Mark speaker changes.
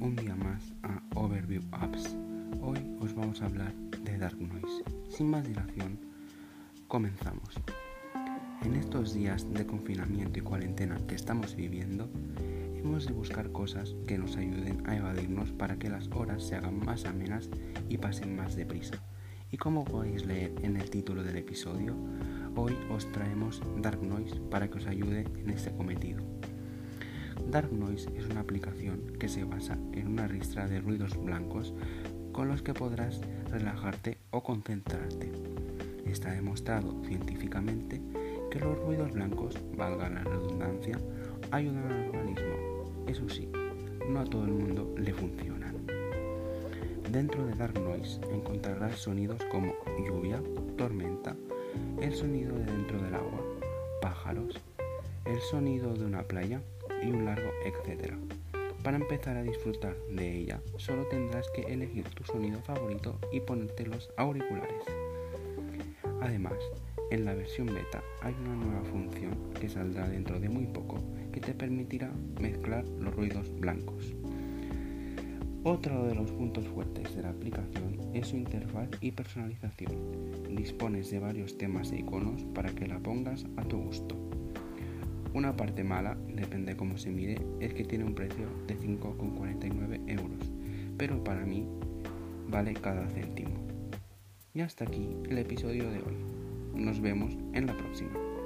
Speaker 1: un día más a Overview Apps. Hoy os vamos a hablar de Dark Noise. Sin más dilación, comenzamos. En estos días de confinamiento y cuarentena que estamos viviendo, hemos de buscar cosas que nos ayuden a evadirnos para que las horas se hagan más amenas y pasen más deprisa. Y como podéis leer en el título del episodio, hoy os traemos Dark Noise para que os ayude en este cometido. Dark Noise es una aplicación que se basa en una ristra de ruidos blancos con los que podrás relajarte o concentrarte. Está demostrado científicamente que los ruidos blancos, valga la redundancia, ayudan al organismo. Eso sí, no a todo el mundo le funcionan. Dentro de Dark Noise encontrarás sonidos como lluvia, tormenta, el sonido de dentro del agua, pájaros, el sonido de una playa y un largo etcétera. Para empezar a disfrutar de ella, solo tendrás que elegir tu sonido favorito y ponerte los auriculares. Además, en la versión beta hay una nueva función que saldrá dentro de muy poco que te permitirá mezclar los ruidos blancos. Otro de los puntos fuertes de la aplicación es su interfaz y personalización. Dispones de varios temas e iconos para que la pongas a tu gusto. Una parte mala, depende cómo se mire, es que tiene un precio de 5,49 euros, pero para mí vale cada céntimo. Y hasta aquí el episodio de hoy. Nos vemos en la próxima.